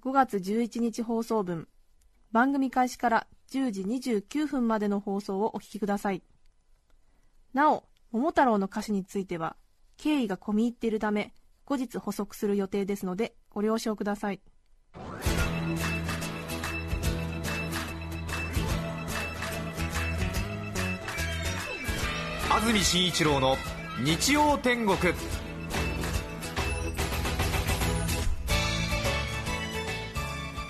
5月11日放送分。番組開始から10時29分までの放送をお聞きください。なお桃太郎の歌詞については経緯が込み入っているため後日補足する予定ですのでご了承ください。安住紳一郎の日曜天国。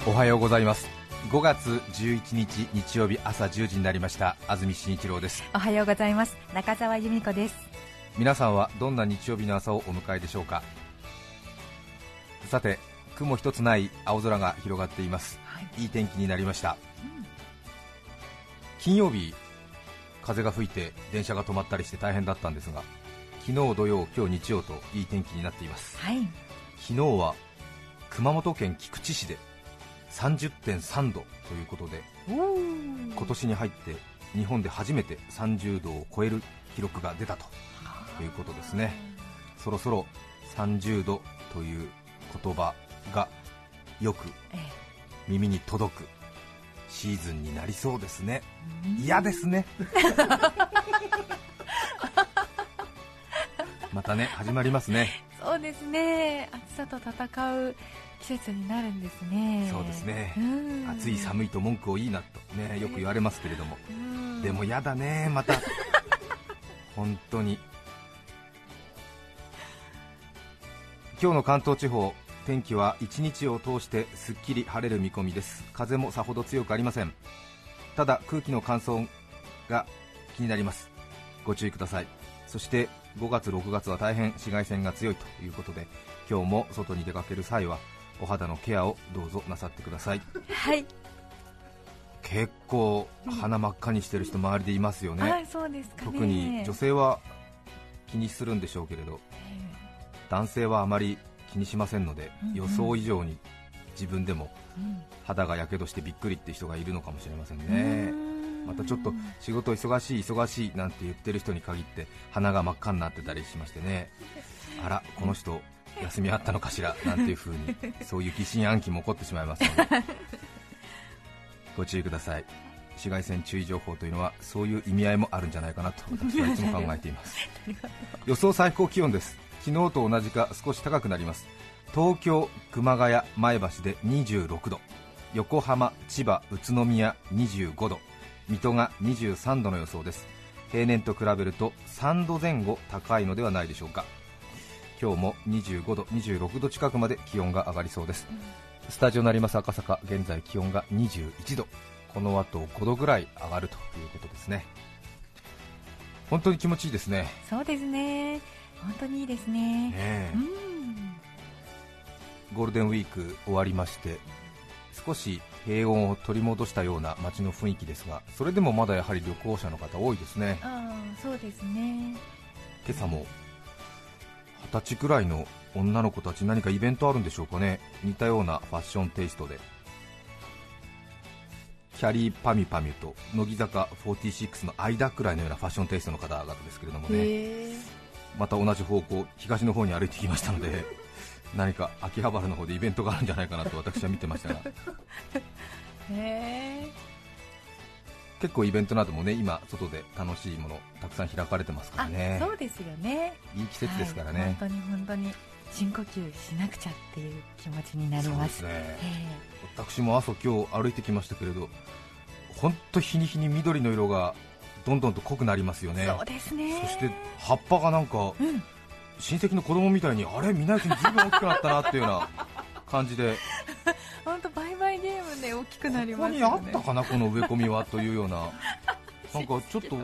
おはようございます。5月11日日曜日朝10時になりました。安住紳一郎です。おはようございます。中澤由美子です。皆さんはどんな日曜日の朝をお迎えでしょうか？さて雲一つない青空が広がっています、い、い天気になりました、金曜日風が吹いて電車が止まったりして大変だったんですが昨日土曜今日日曜といい天気になっています。はい。昨日は熊本県菊池市で30.3度ということで今年に入って日本で初めて30度を超える記録が出たということですね。そろそろ30度という言葉がよくえ耳に届くシーズンになりそうですね。嫌ですね。またね始まりますね。えそうですね。暑さと戦う季節になるんですね。そうですね。うん。暑い寒いと文句をいいなとね。よく言われますけれども。うん。でもやだねまた。本当に。今日の関東地方天気は一日を通してすっきり晴れる見込みです。風もさほど強くありません。ただ空気の乾燥が気になります。ご注意くださいそして5月6月は大変紫外線が強いということで今日も外に出かける際はお肌のケアをどうぞなさってください。はい、結構鼻真っ赤にしてる人周りでいますよね、はいそうですかね。特に女性は気にするんでしょうけれど男性はあまり気にしませんので、うんうん。予想以上に自分でもうん。肌がやけどしてびっくりって人がいるのかもしれませんうねんまたちょっと仕事忙しい忙しいなんて言ってる人に限って鼻が真っ赤になってたりしましてね。あらこの人休みあったのかしら？なんていう風にそういう疑心暗鬼も起こってしまいますので。ご注意ください。紫外線注意情報というのはそういう意味合いもあるんじゃないかなと私はいつも考えています。予想最高気温です。昨日と同じか少し高くなります。東京、熊谷、前橋で26度。横浜、千葉、宇都宮25度水戸が23度の予想です。平年と比べると3度前後高いのではないでしょうか。今日も25度、26度近くまで気温が上がりそうです。スタジオ成増赤坂現在気温が21度。この後5度ぐらい上がるということですね。本当に気持ちいいですね。そうですね。本当にいいですね。ねえ。うん。ゴールデンウィーク終わりまして少し平穏を取り戻したような街の雰囲気ですがそれでもまだやはり旅行者の方多いですね。ああそうですね。今朝も二十歳くらいの女の子たち何かイベントあるんでしょうかね。似たようなファッションテイストで。キャリーパミュパミュと乃木坂46の間くらいのようなファッションテイストの方々ですけれどもね。また同じ方向東の方に歩いてきましたので何か秋葉原の方でイベントがあるんじゃないかなと私は見てましたが。結構イベントなどもね今外で楽しいものたくさん開かれてますからあねそうですよね。いい季節ですからはいね、本当に本当に。深呼吸しなくちゃっていう気持ちになりそうまですすね。え私も朝今日歩いてきましたけれど本当日に日に緑の色がどんどんと濃くなりますよね。えそうですね。そして葉っぱがなんかうん親戚の子供みたいにあれ見ないうちに随分大きくなったなっていうような感じで。本当バイバイゲームで大きくなりここにますよね。あったかなこの植え込みはというような。なんかちょっと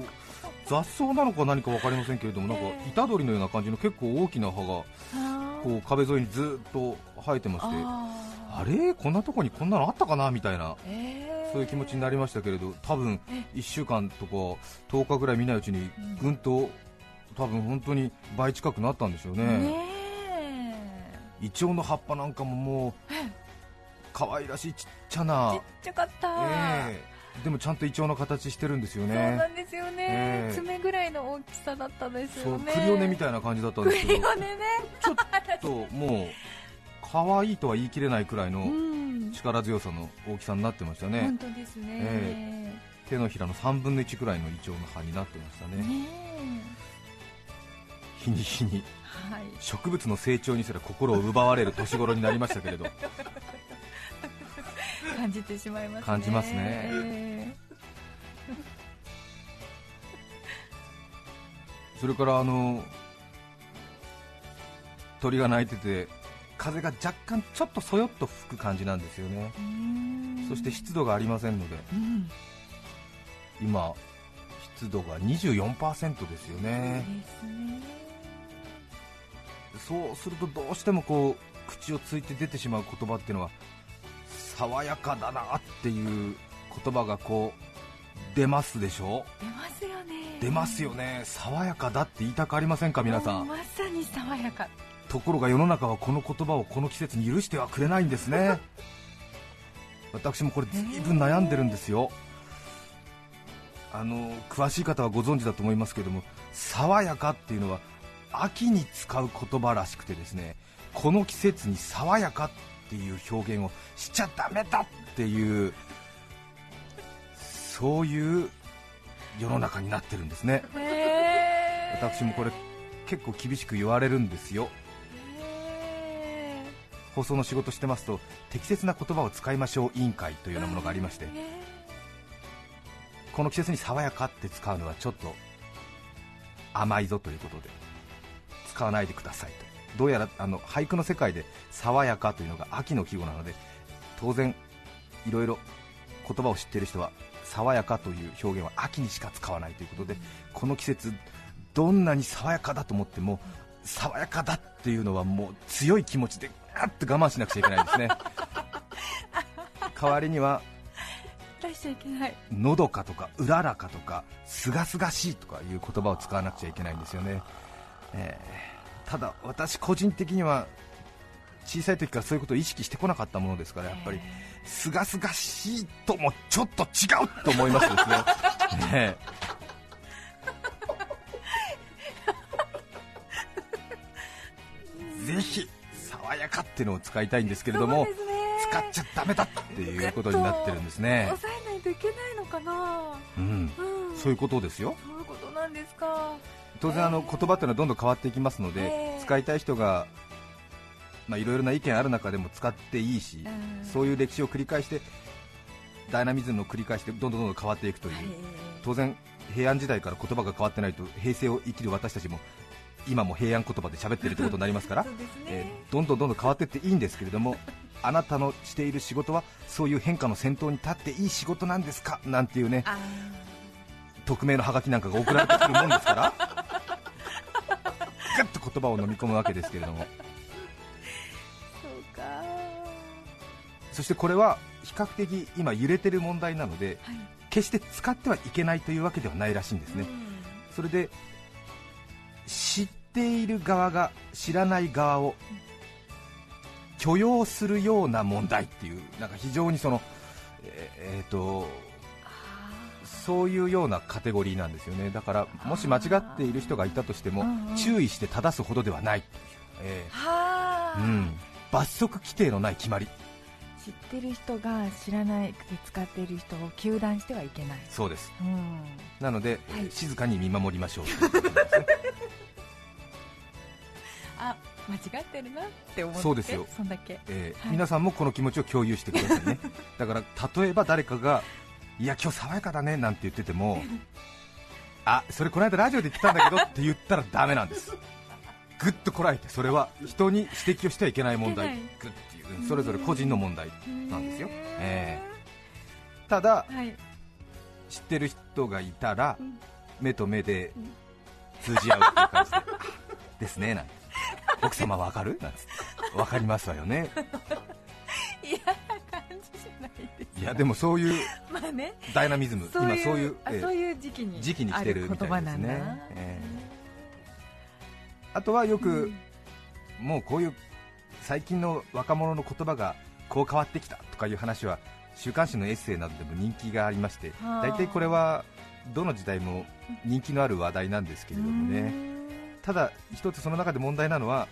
雑草なのか何か分かりませんけれどもなんかええ虎取のような感じの結構大きな葉がこう壁沿いにずっと生えてましてああれ？こんなとこにこんなのあったかな？みたいなえーそういう気持ちになりましたけれど多分1週間とか10日ぐらい見ないうちにぐんと多分本当に倍近くなったんでしょうね。ねイチョウの葉っぱなんかももう可愛らしいちっちゃえな。ちっちゃかった、ええ。でもちゃんとイチョウの形してるんですよそうなねんですよね、ええ。爪ぐらいの大きさだったですそうよねクリオネみたいな感じだったんですけど。クリオネね。ちょっともう可愛いとは言い切れないくらいのうん。力強さの大きさになってましたね。本当ですね、え手のひらの3分の1くらいのイチョウの葉になってましたね。ね日に。日にえはい。植物の成長にすら心を奪われる年頃になりましたけれど。感じてしまいますね。感じますね。え それからあの鳥が鳴いてて風が若干ちょっとそよっと吹く感じなんですよね。そして湿度がありませんので。うん。今湿度が24%ですよね。ですねそうするとどうしてもこう口をついて出てしまう言葉っていうのは爽やかだなっていう言葉がこう出ますでしょ？出ますよね。出ますよね。爽やかだって言いたくありませんか皆さん？まさに爽やか。ところが世の中はこの言葉をこの季節に許してはくれないんですね。私もこれ随分悩んでるんですよ。あの詳しい方はご存知だと思いますけれども爽やかっていうのは秋に使う言葉らしくてですねこの季節に爽やかっていう表現をしちゃダメだっていうそういう世の中になってるんですね。私もこれ結構厳しく言われるんですよ。へ放送の仕事してますと適切な言葉を使いましょう委員会というようなものがありましてこの季節に爽やかって使うのはちょっと甘いぞということで使わないでくださいと。どうやらあの俳句の世界で爽やかというのが秋の季語なので当然いろいろ言葉を知っている人は爽やかという表現は秋にしか使わないということでこの季節どんなに爽やかだと思っても爽やかだっていうのはもう強い気持ちでガッと我慢しなくちゃいけないですね。代わりには出しちゃいけない。のどかとかうららかとかすがすがしいとかいう言葉を使わなくちゃいけないんですよね、えーただ私個人的には小さい時からそういうことを意識してこなかったものですからやっぱりすがすがしいともちょっと違うと思いますですねね えぜひ爽やかっていうのを使いたいんですけれどもね。使っちゃダメだっていうことになってるんですね、抑えないといけないのかな。うん、うん。そういうことですよ。そういうことなんですか当然あの言葉っていうのはどんどん変わっていきますので、ええ。使いたい人がまあいろいろな意見ある中でも使っていいし、うん。そういう歴史を繰り返してダイナミズムを繰り返してどんどんどんどん変わっていくという、当然平安時代から言葉が変わってないと平成を生きる私たちも今も平安言葉で喋ってるってことになりますから ね、えーどんどんどんどん変わっていっていいんですけれども あなたのしている仕事はそういう変化の先頭に立っていい仕事なんですか？なんていうね。あ匿名のハガキなんかが送られてくるもんですから。ガッと言葉を飲み込むわけですけれども。ーそうか。そしてこれは比較的今揺れてる問題なのではい。決して使ってはいけないというわけではないらしいんですね、それで知っている側が知らない側を許容するような問題っていうなんか非常にそのえーえーとそういうようなカテゴリーなんですよね。だからもし間違っている人がいたとしても注意して正すほどではない。という、え。はあ、ーうん、罰則規定のない決まり。知ってる人が知らないくて使っている人を糾弾してはいけない、そうです。うん、なので、はい。静かに見守りましょう あ間違ってるなって思ってそうですよ。そんだけ。はい。えー皆さんもこの気持ちを共有してくださいね。だから例えば誰かがいや今日爽やかだねなんて言っててもあそれこの間ラジオで言ってたんだけどって言ったらダメなんです。ぐっとこらえてそれは人に指摘をしてはいけない問題ぐっていうそれぞれ個人の問題なんですよ。へえただーはい。知ってる人がいたらうん。目と目で通じ合うっていう感じでですねなんて奥様わかる？なんつってわかりますわよね嫌な感じじゃないですいやでもそういう まあね。ダイナミズムそう今そういうええあそういう時期に時期に来てるみたいですね。えあとはよく、もうこういう最近の若者の言葉がこう変わってきたとかいう話は週刊誌のエッセイなどでも人気がありましてはあ。大体これはどの時代も人気のある話題なんですけれどもね。ただ一つその中で問題なのは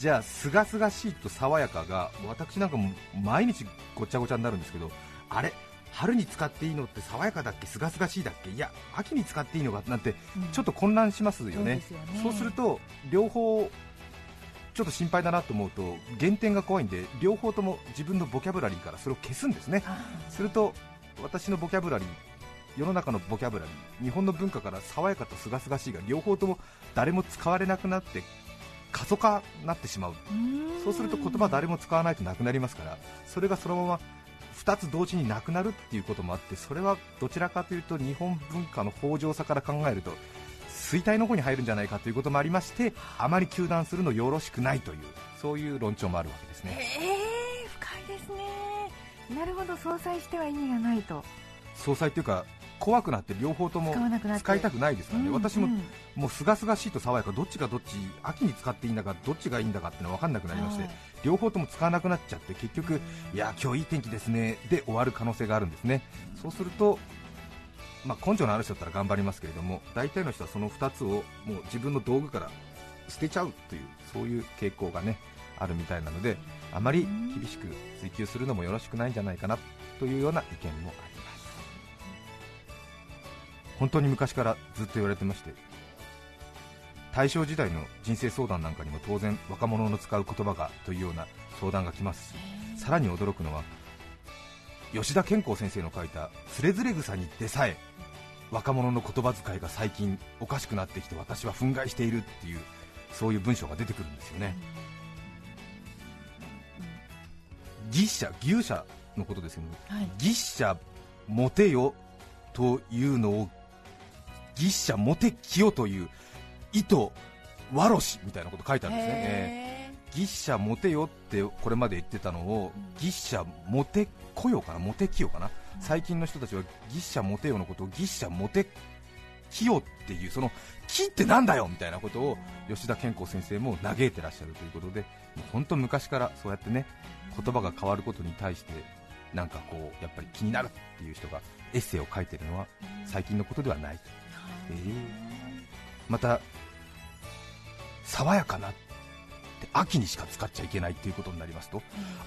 じゃあすがすがしいと爽やかが私なんかも毎日ごちゃごちゃになるんですけどあれ春に使っていいのって爽やかだっけ？すがすがしいだっけ？いや秋に使っていいのかなんてちょっと混乱しますよね。ですよね。そうすると両方ちょっと心配だなと思うと減点が怖いんで両方とも自分のボキャブラリーからそれを消すんですね。あすると私のボキャブラリー世の中のボキャブラリー日本の文化から爽やかとすがすがしいが両方とも誰も使われなくなって過疎化になってしまう。うん。そうすると言葉誰も使わないとなくなりますからそれがそのまま2つ同時になくなるっていうこともあってそれはどちらかというと日本文化の豊穣さから考えると衰退の方に入るんじゃないかということもありましてあまり糾弾するのよろしくないというそういう論調もあるわけですね。ええ深いですね。なるほど相殺しては意味がないと。総裁というか怖くなって両方とも使いたくないですからね、うん私もうん。もうすがすがしいと爽やか。どっちがどっち秋に使っていいんだかどっちがいいんだかってのは分かんなくなりまして、はい。両方とも使わなくなっちゃって結局いや今日いい天気ですねで終わる可能性があるんですね。そうするとまあ根性のある人だったら頑張りますけれども大体の人はその2つをもう自分の道具から捨てちゃうというそういう傾向がねあるみたいなのであまり厳しく追求するのもよろしくないんじゃないかなというような意見もあります本当に昔からずっと言われてまして大正時代の人生相談なんかにも当然若者の使う言葉がというような相談が来ますしさらに驚くのは吉田健康先生の書いた「つれづれ草にでさえ若者の言葉遣いが最近おかしくなってきて私は憤慨している」っていうそういう文章が出てくるんですよね。牛舎牛舎のことですけどはい牛舎モテよというのを牛舎モテきよという意図わろしみたいなこと書いてあるんですね、えー。へギッシャモテよってこれまで言ってたのをギッシャモテこよかなモテきよかな。最近の人たちはギッシャモテよのことをギッシャモテきよっていうその木ってなんだよみたいなことを吉田健康先生も嘆いてらっしゃるということで本当昔からそうやってね言葉が変わることに対してなんかこうやっぱり気になるっていう人がエッセイを書いてるのは最近のことではないえーまた爽やかなって秋にしか使っちゃいけないっていうことになりますと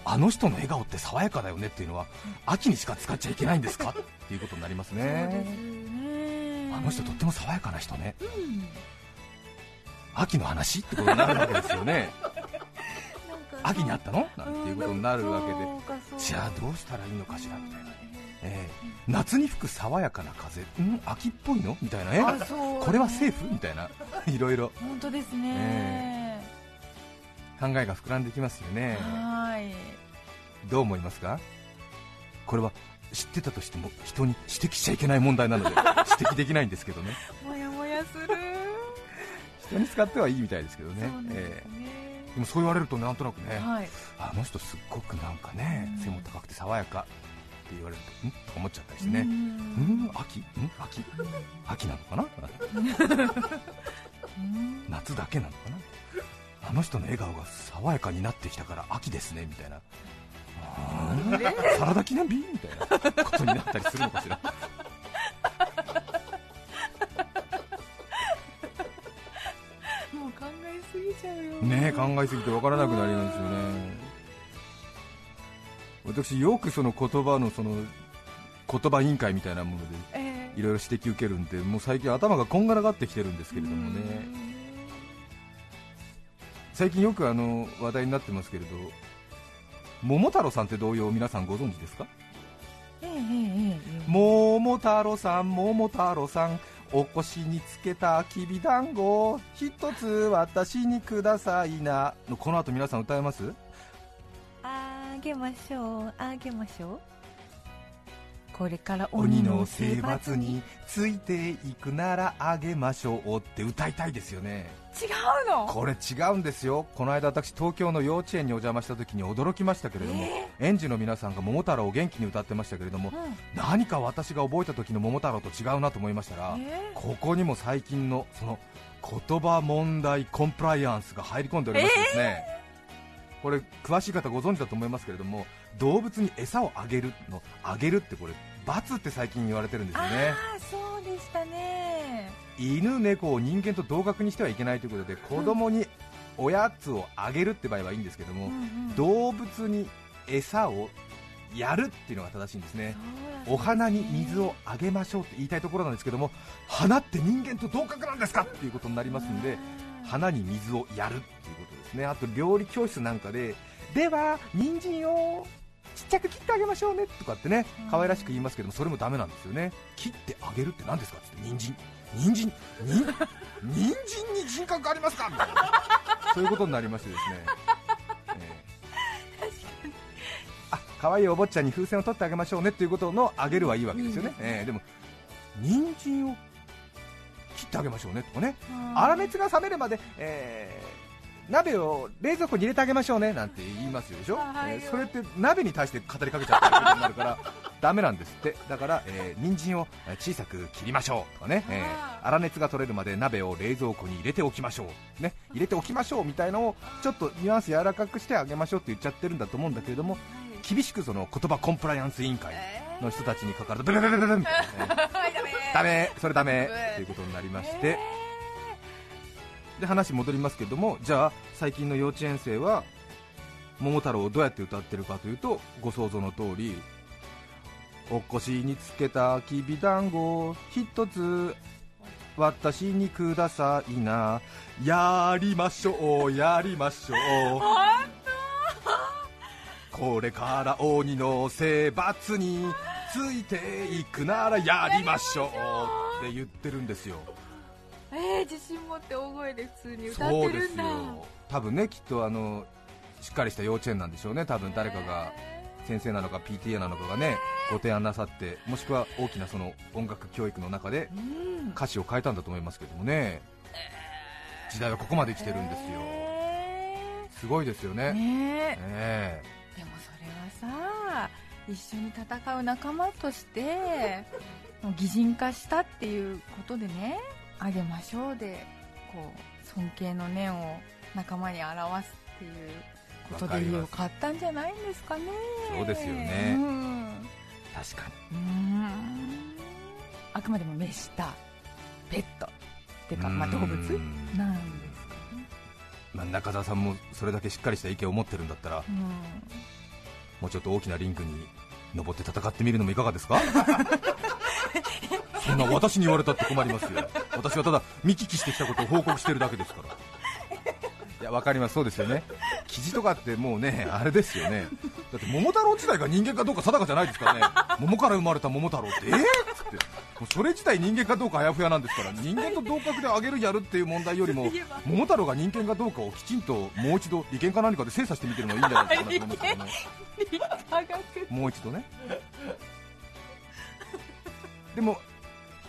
あの人の笑顔って爽やかだよねっていうのは秋にしか使っちゃいけないんですかっていうことになりますね。ね。あの人とっても爽やかな人ね。うん。秋の話ってことになるわけですよね。秋にあったの？なんていうことになるわけで。じゃあどうしたらいいのかしらみたいな、ええ夏に吹く爽やかな風。ん。秋っぽいの？みたいな。えあそう。これはセーフ？みたいな。いろいろ。本当ですね。考えが膨らんできますよね。はい。どう思いますか？これは知ってたとしても人に指摘しちゃいけない問題なので 指摘できないんですけどね。もやもやする。人に使ってはいいみたいですけどね。ですえねえ。でもそう言われるとなんとなくね、はい。あの人すっごくなんかねうん。背も高くて爽やかって言われるとん？と思っちゃったりしてね。ううん？ん秋ん？秋？秋なのかな？うん。夏だけなのかな？あの人の笑顔が爽やかになってきたから秋ですねみたいな。サラダ記念日みたいなことになったりするのかしら。もう考えすぎちゃうよ。ねえ考えすぎて分からなくなりますよね私よくその言葉のその言葉委員会みたいなものでええ。いろいろ指摘受けるんでもう最近頭がこんがらがってきてるんですけれどもね。最近よくあの話題になってますけれど桃太郎さんって童謡皆さんご存知ですか？ええ桃太郎さん桃太郎さんお腰につけたきびだんご一つ私にくださいなのこの後皆さん歌えます？あげましょう。あげましょう。これから鬼の征伐についていくならあげましょうって歌いたいですよね。違うの？これ違うんですよ。この間私東京の幼稚園にお邪魔した時に驚きましたけれども、園児の皆さんが桃太郎を元気に歌ってましたけれども、何か私が覚えた時の桃太郎と違うなと思いましたら、えここにも最近のその言葉問題コンプライアンスが入り込んでおりましてですね、これ詳しい方ご存知だと思いますけれども動物に餌をあげるのあげるってこれ罰って最近言われてるんですよね。そうでしたね。犬猫を人間と同格にしてはいけないということで子供におやつをあげるって場合はいいんですけども、うんうん。動物に餌をやるっていうのが正しいんですね。お花に水をあげましょうって言いたいところなんですけども花って人間と同格なんですかっていうことになりますんで花に水をやるっていうことですね。あと料理教室なんかででは人参をちっちゃく切ってあげましょうねとかってね可愛らしく言いますけどもそれもダメなんですよね。切ってあげるって何ですかって人参。人参。人人参に人格ありますかみたいなそういうことになりましてですね、ええ。あ可愛いお坊ちゃんに風船を取ってあげましょうねっていうことのあげるはいいわけですよね、ええ。でも人参を切ってあげましょうねとかね。粗熱が冷めるまで、えー鍋を冷蔵庫に入れてあげましょうねなんて言いますよでしょ、はい。えーそれって鍋に対して語りかけちゃったりことになるから ダメなんですって。だから、えー人参をえー小さく切りましょう。とかね、えあー。粗熱が取れるまで鍋を冷蔵庫に入れておきましょう、ね、入れておきましょうみたいのをちょっとニュアンス柔らかくしてあげましょうって言っちゃってるんだと思うんだけれども厳しくその言葉コンプライアンス委員会の人たちにかかるとブルブルブルブルみたいな。ねダメ。それダメ。ということになりまして、で話戻りますけどもじゃあ最近の幼稚園生は桃太郎をどうやって歌ってるかというとご想像の通りお腰につけたきびだんご一つ私にくださいな。やりましょうやりましょう。これから鬼の征伐についていくならやりましょうって言ってるんですよえー、自信持って大声で普通に歌ってるんだ。よ。多分ねきっとあのしっかりした幼稚園なんでしょうね。多分誰かが先生なのか PTA なのかがねご提案なさってもしくは大きなその音楽教育の中でうん。歌詞を変えたんだと思いますけどもね。時代はここまで来てるんですよ。えすごいですよね。ーねえ。えでもそれはさ一緒に戦う仲間として擬人化したっていうことでねあげましょうでこう尊敬の念を仲間に表すっていうことでよかったんじゃないんですかね。そうですよね。うん。確かうん。あくまでも召したペット。っていうか、にまあ、動物うんなんですかね、まあ中澤さんもそれだけしっかりした意見を持ってるんだったらうん。もうちょっと大きなリンクに登って戦ってみるのもいかがですか？そんな私に言われたって困りますよ私はただ見聞きしてきたことを報告してるだけですから。いやわかります。そうですよね。記事とかってもうねあれですよね。だって桃太郎自体が人間かどうか定かじゃないですからね。桃から生まれた桃太郎って。えー、っつって。もうそれ自体人間かどうかあやふやなんですから。人間と同格であげるやるっていう問題よりも桃太郎が人間かどうかをきちんともう一度利権か何かで精査してみてるのがいいんじゃないか。なと思うんですけどねもう一度ね。でも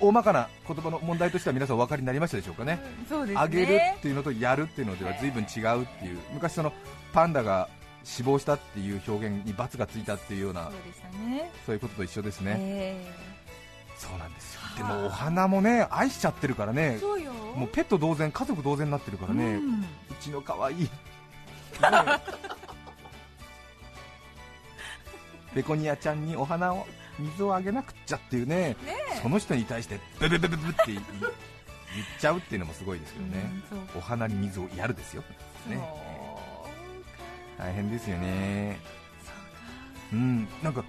大まかな言葉の問題としては皆さんお分かりになりましたでしょうかね。そうね。あげるっていうのとやるっていうのでは随分違うっていう。昔そのパンダが死亡したっていう表現に罰がついたっていうようなそうでしたね。そういうことと一緒ですね、えそうなんですよ。でもお花もね愛しちゃってるからね。ーそうよ。もうペット同然家族同然になってるからね、ううんちの可愛い。ね ベコニアちゃんにお花を水をあげなくっちゃっていうねその人に対してブブブブブって言っちゃうっていうのもすごいですけどね、お花に水をやるですよ。ね。大変ですよね。うん。なんか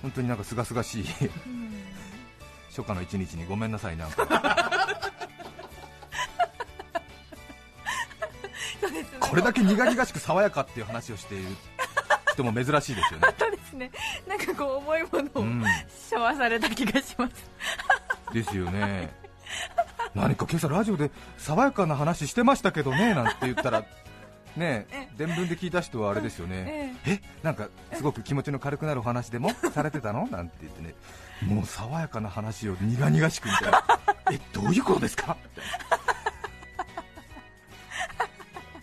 本当になんか清々しい。うん。初夏の一日にごめんなさいなんか。これだけ苦々しく爽やかっていう話をしている人も珍しいですよね ですね。なんかこう重いものをうん。背負わされた気がします。ですよね。何か今朝ラジオで爽やかな話してましたけどねなんて言ったらねえ。伝聞で聞いた人はあれですよね、ええ。なんかすごく気持ちの軽くなるお話でもされてたの？なんて言ってね、もう爽やかな話を苦々しくみたいな、えどういうことですか？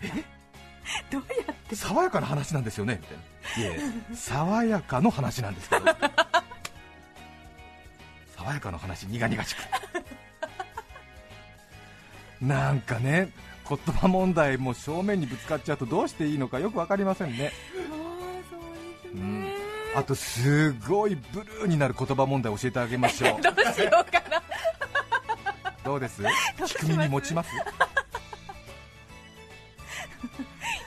みたいなどうやって？爽やかな話なんですよね？みたいな、いやいや爽やかの話なんですけど、爽やかの話、苦々しく。なんかね、言葉問題も正面にぶつかっちゃうとどうしていいのかよく分かりませんね。うんね、あとすごいブルーになる言葉問題教えてあげましょう。どうしようかな。どうです？聞く耳持ちます？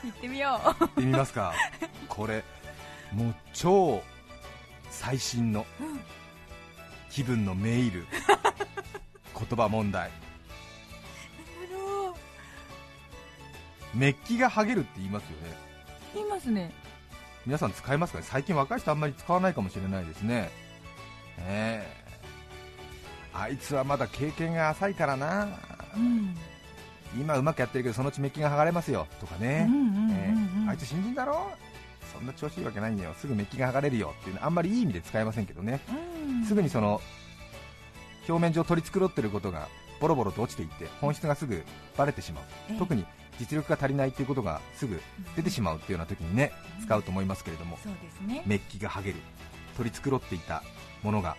行ってみよ行ってみますか。これもう超最新の気分のメール。言葉問題。うメッキが剥げるって言いますよね。言いますね。皆さん使いますかね？最近若い人あんまり使わないかもしれないですね。ええあいつはまだ経験が浅いからな。うん。今うまくやってるけどそのうちメッキが剥がれますよ。とかね、あいつ新人だろ？そんな調子いいわけないんだよ。すぐメッキが剥がれるよっていうのあんまりいい意味で使えませんけどね。うん。すぐにその表面上取り繕ってることがボロボロと落ちていって本質がすぐバレてしまう、ええ。特に実力が足りないということがすぐ出てしまうっていうような時にねうん。使うと思いますけれどもね。メッキが剥げる取り繕っていたものが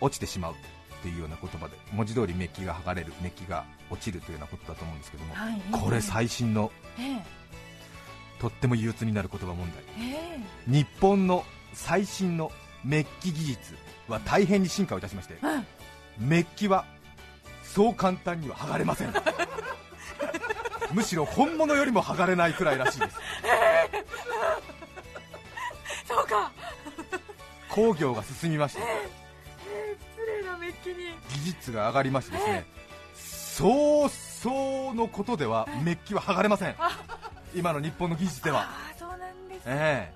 落ちてしまうっていうような言葉で文字通りメッキが剥がれるメッキが落ちるというようなことだと思うんですけどもはい。これ最新のええとっても憂鬱になる言葉問題。ええ。日本の最新のメッキ技術は大変に進化をいたしましてうん。メッキはそう簡単には剥がれません。むしろ本物よりも剥がれないくらいらしいです。そうか。工業が進みまして失礼なメッキに。技術が上がりましてですねそうそうのことではメッキは剥がれません今の日本の技術では。ああそうなんですか、え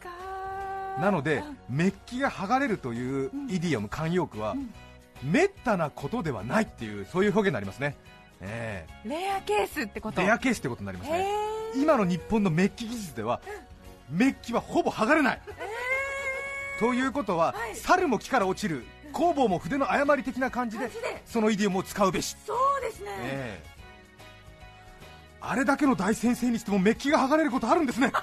なのでメッキが剥がれるというイディオム慣用句はうん。めったなことではないっていうそういう表現になりますね。えレアケースってこと？えレアケースってことになりますへねえ今の日本のメッキ技術ではメッキはほぼ剥がれない、ということは、はい。猿も木から落ちる工房も筆の誤り的な感じでそのイディオムを使うべし、そうですね、ええあれだけの大先生にしてもメッキが剥がれることあるんですね。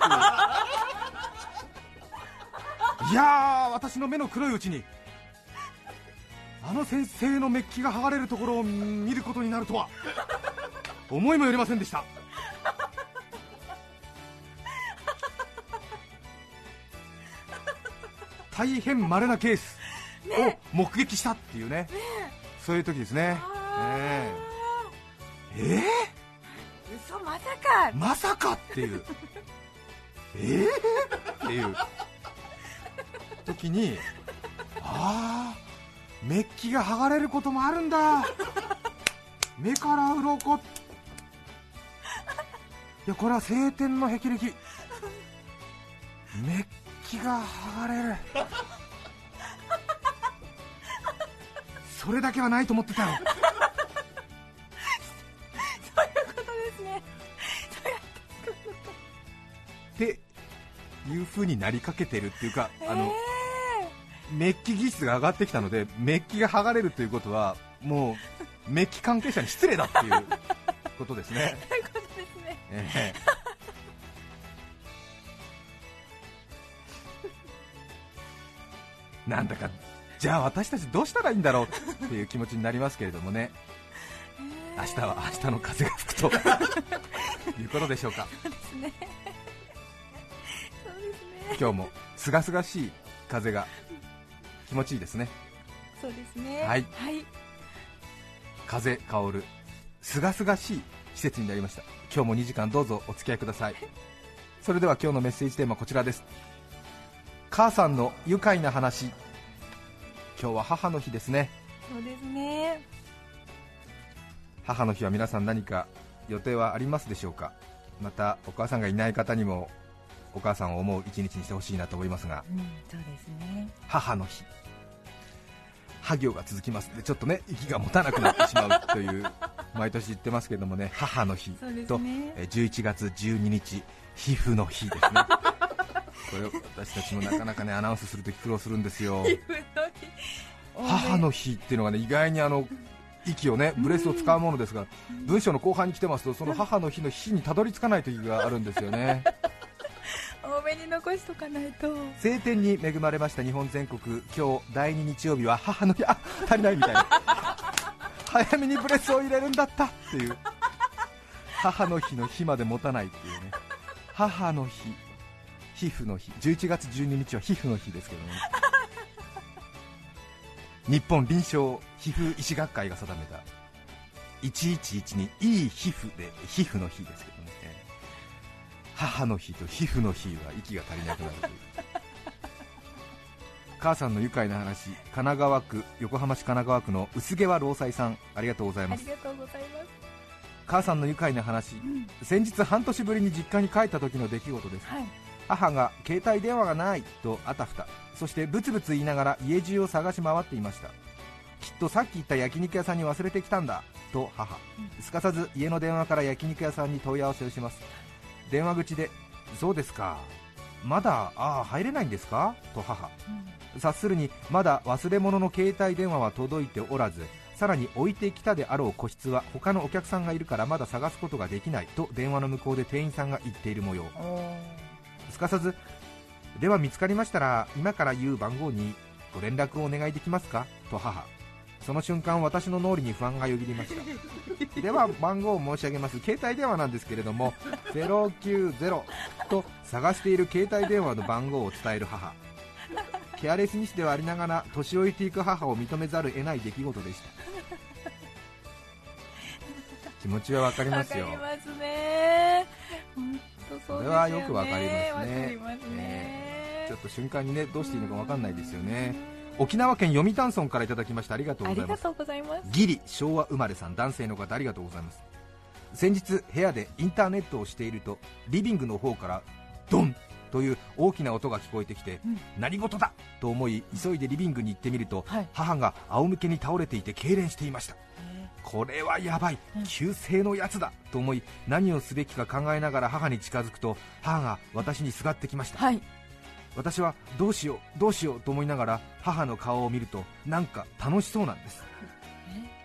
いやー私の目の黒いうちにあの先生のメッキが剥がれるところを見ることになるとは思いもよりませんでした。大変稀なケースを目撃したっていうね。そういう時ですね。あえー？まさか。まさかっていう。ええっていう時にああメッキが剥がれることもあるんだ。目から鱗。いやこれは晴天の霹靂。メッキが剥がれる。それだけはないと思ってたよいう風になりかけてるっていうか、あのえメッキ技術が上がってきたのでメッキが剥がれるということはもうメッキ関係者に失礼だっていう ことですね、いうことですね。ええ。なんだかじゃあ私たちどうしたらいいんだろうっていう気持ちになりますけれどもね。明日は明日の風が吹くということでしょうか。そうですね今日もすがすがしい風が気持ちいいですね。そうですね。はい。はい。風香るすがすがしい季節になりました。今日も2時間どうぞお付き合いください。それでは今日のメッセージテーマこちらです。母さんの愉快な話。今日は母の日ですね。そうですね。母の日は皆さん何か予定はありますでしょうか？またお母さんがいない方にもお母さんを思う一日にしてほしいなと思いますがうんそうですね。母の日。は行が続きます。のでちょっとね息が持たなくなってしまうという毎年言ってますけどもね 母の日と、ね。えー11月12日皮膚の日ですね。これを私たちもなかなかねアナウンスするとき苦労するんですよ。母の日っていうのがね意外にあの息をねブレスを使うものですが文章の後半に来てますとその母の日の日にたどり着かない時があるんですよね。多めに残しとかないと。晴天に恵まれました日本全国。今日第2日曜日は母の日。あ足りないみたいな。早めにブレスを入れるんだったっていう。母の日の日まで持たないっていうね。母の日。皮膚の日。11月12日は皮膚の日ですけどね。日本臨床皮膚医師学会が定めた。111にいい皮膚で皮膚の日ですけどね。母の日と皮膚の日は息が足りなくなる。という母さんの愉快な話神奈川区横浜市神奈川区の薄毛は労災さんありがとうございあます。りがとうございます。母さんの愉快な話、先日半年ぶりに実家に帰った時の出来事です。はい。母が携帯電話がないとあたふた。そしてブツブツ言いながら家中を探し回っていました。きっとさっき言った焼肉屋さんに忘れてきたんだと母。すかさず家の電話から焼肉屋さんに問い合わせをします電話口でそうですか。まだああ入れないんですか？と母。察するにまだ忘れ物の携帯電話は届いておらずさらに置いてきたであろう個室は他のお客さんがいるからまだ探すことができない。と電話の向こうで店員さんが言っている模様。すかさずでは見つかりましたら今から言う番号にご連絡をお願いできますか？と母その瞬間私の脳裏に不安がよぎりました。では番号を申し上げます。携帯電話なんですけれども090と探している携帯電話の番号を伝える母。ケアレスミスではありながら年老いていく母を認めざるを得ない出来事でした。気持ちはわかりわますよ。かりますね。それはよくわかりますね。わかりますね。ちょっと瞬間にねどうしていいのかわかんないですよね沖縄県読谷村からいただきましたありがとうございます。ギリ昭和生まれさん男性の方ありがとうございます。先日部屋でインターネットをしているとリビングの方からドン！という大きな音が聞こえてきて、うん。何事だ！と思い急いでリビングに行ってみると、はい。母が仰向けに倒れていて痙攣していました。これはやばい。うん。急性のやつだ！と思い何をすべきか考えながら母に近づくと母が私にすがってきました。はい私はどうしようどうしようと思いながら母の顔を見るとなんか楽しそうなんです。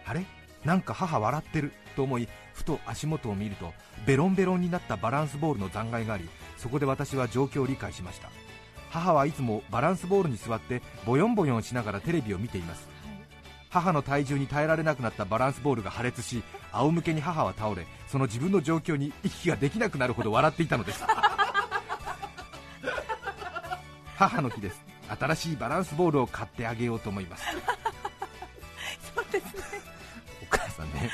あれ？なんか母笑ってると思いふと足元を見るとベロンベロンになったバランスボールの残骸がありそこで私は状況を理解しました。母はいつもバランスボールに座ってボヨンボヨンしながらテレビを見ています。母の体重に耐えられなくなったバランスボールが破裂し仰向けに母は倒れその自分の状況に息ができなくなるほど笑っていたのです母の日です。新しいバランスボールを買ってあげようと思います。そうですね。お母さんね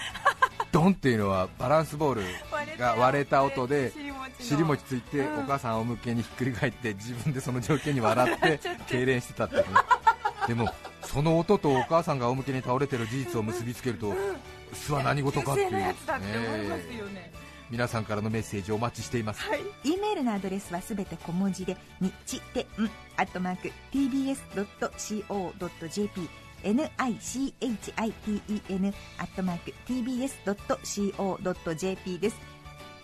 ドンっていうのはバランスボールが割れた音で尻餅ついて、うん。お母さん仰向けにひっくり返って自分でその状況に笑って 痙攣してたってね。でもその音とお母さんが仰向けに倒れてる事実を結びつけると巣は何事かっていう、ね皆さんからのメッセージお待ちしています、E メールのアドレスはすべて小文字で nichiten アットマーク tbs.co.jp nichiten アットマーク tbs.co.jp です。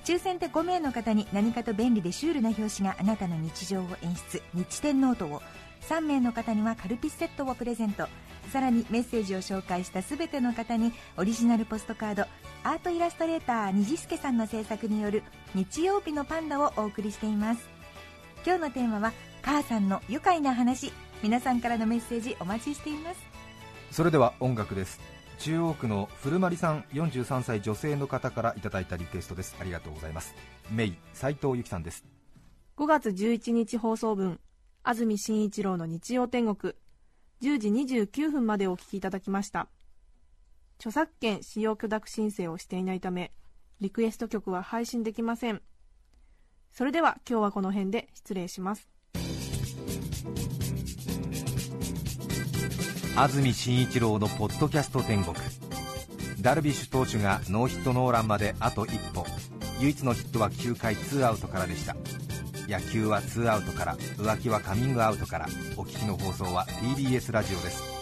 抽選で5名の方に何かと便利でシュールな表紙があなたの日常を演出。日天ノートを。3名の方にはカルピスセットをプレゼント。さらにメッセージを紹介したすべての方にオリジナルポストカード。アートイラストレーター虹助さんの制作による日曜日のパンダをお送りしています。今日のテーマは母さんの愉快な話。皆さんからのメッセージお待ちしています。それでは音楽です。中央区の古丸さん43歳女性の方からいただいたリクエストです。ありがとうございます。メイ斉藤由貴さんです。5月11日放送分安住紳一郎の日曜天国。10時29分までお聞きいただきました著作権使用許諾申請をしていないためリクエスト曲は配信できません。それでは今日はこの辺で失礼します。安住紳一郎のポッドキャスト天国。ダルビッシュ投手がノーヒットノーランまであと一歩。唯一のヒットは9回2アウトからでした。野球は2アウトから浮気はカミングアウトから。お聞きの放送は TBS ラジオです。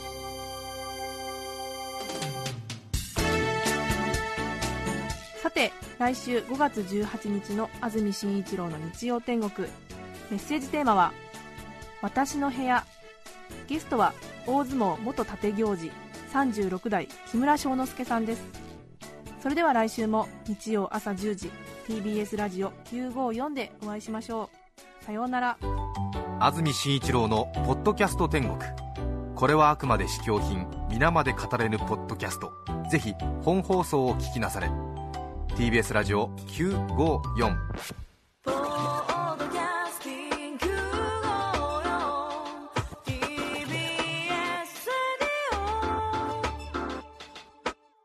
て来週5月18日の安住紳一郎の日曜天国。メッセージテーマは「私の部屋」ゲストは大相撲元立行司36代木村庄之助さんです。それでは来週も日曜朝10時 TBS ラジオ954でお会いしましょう。さようなら。安住紳一郎の「ポッドキャスト天国」これはあくまで試供品皆まで語れぬポッドキャスト。ぜひ本放送を聞きなされ。TBS ラジオ954